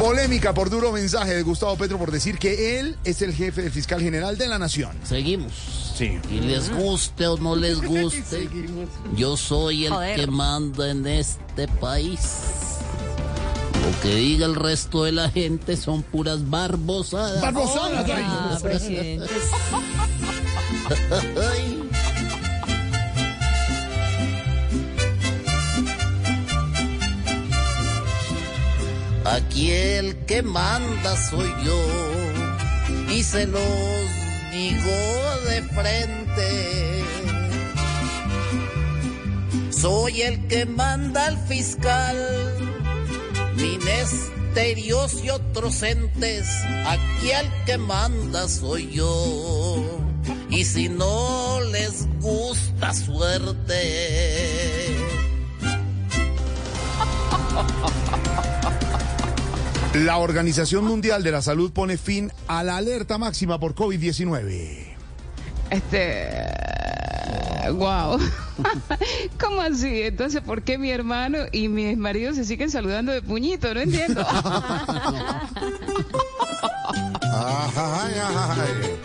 Polémica por duro mensaje de Gustavo Petro por decir que él es el jefe del fiscal general de la nación. Seguimos. Sí. Y les guste o no les guste, yo soy el Joder. que manda en este país. Lo que diga el resto de la gente son puras barbosadas. Barbosadas, ay. Presidente. Aquí el que manda soy yo y se los digo de frente. Soy el que manda al fiscal, ministerios y otros entes. Aquí el que manda soy yo. Y si no les gusta suerte. La Organización Mundial de la Salud pone fin a la alerta máxima por COVID-19. Este. Wow. ¿Cómo así? Entonces, ¿por qué mi hermano y mis maridos se siguen saludando de puñito? No entiendo. Ay, ay.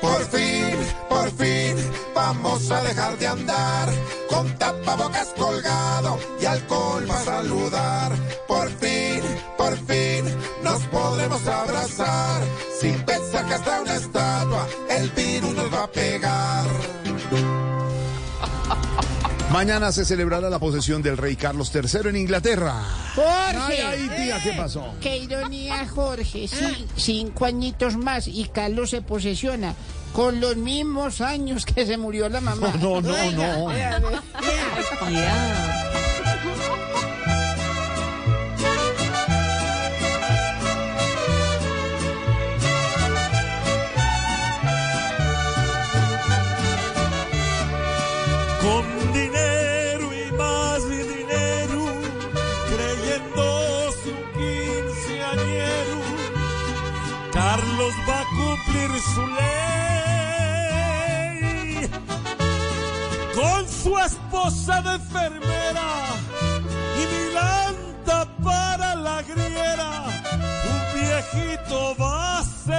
Por fin, por fin, vamos a dejar de andar con tapabocas colgado y alcohol para saludar. Por fin, por fin, nos podremos abrazar sin pensar que hasta una estatua el virus nos va a pegar. Mañana se celebrará la posesión del rey Carlos III en Inglaterra. Jorge. Ay, ay, tía, ¿qué pasó? Qué ironía, Jorge. Sí, cinco añitos más y Carlos se posesiona con los mismos años que se murió la mamá. No, no, no. Con dinero y más dinero, creyendo su quinceañero, Carlos va a cumplir su ley su esposa de enfermera y Milanta para la griera. Un viejito va a ser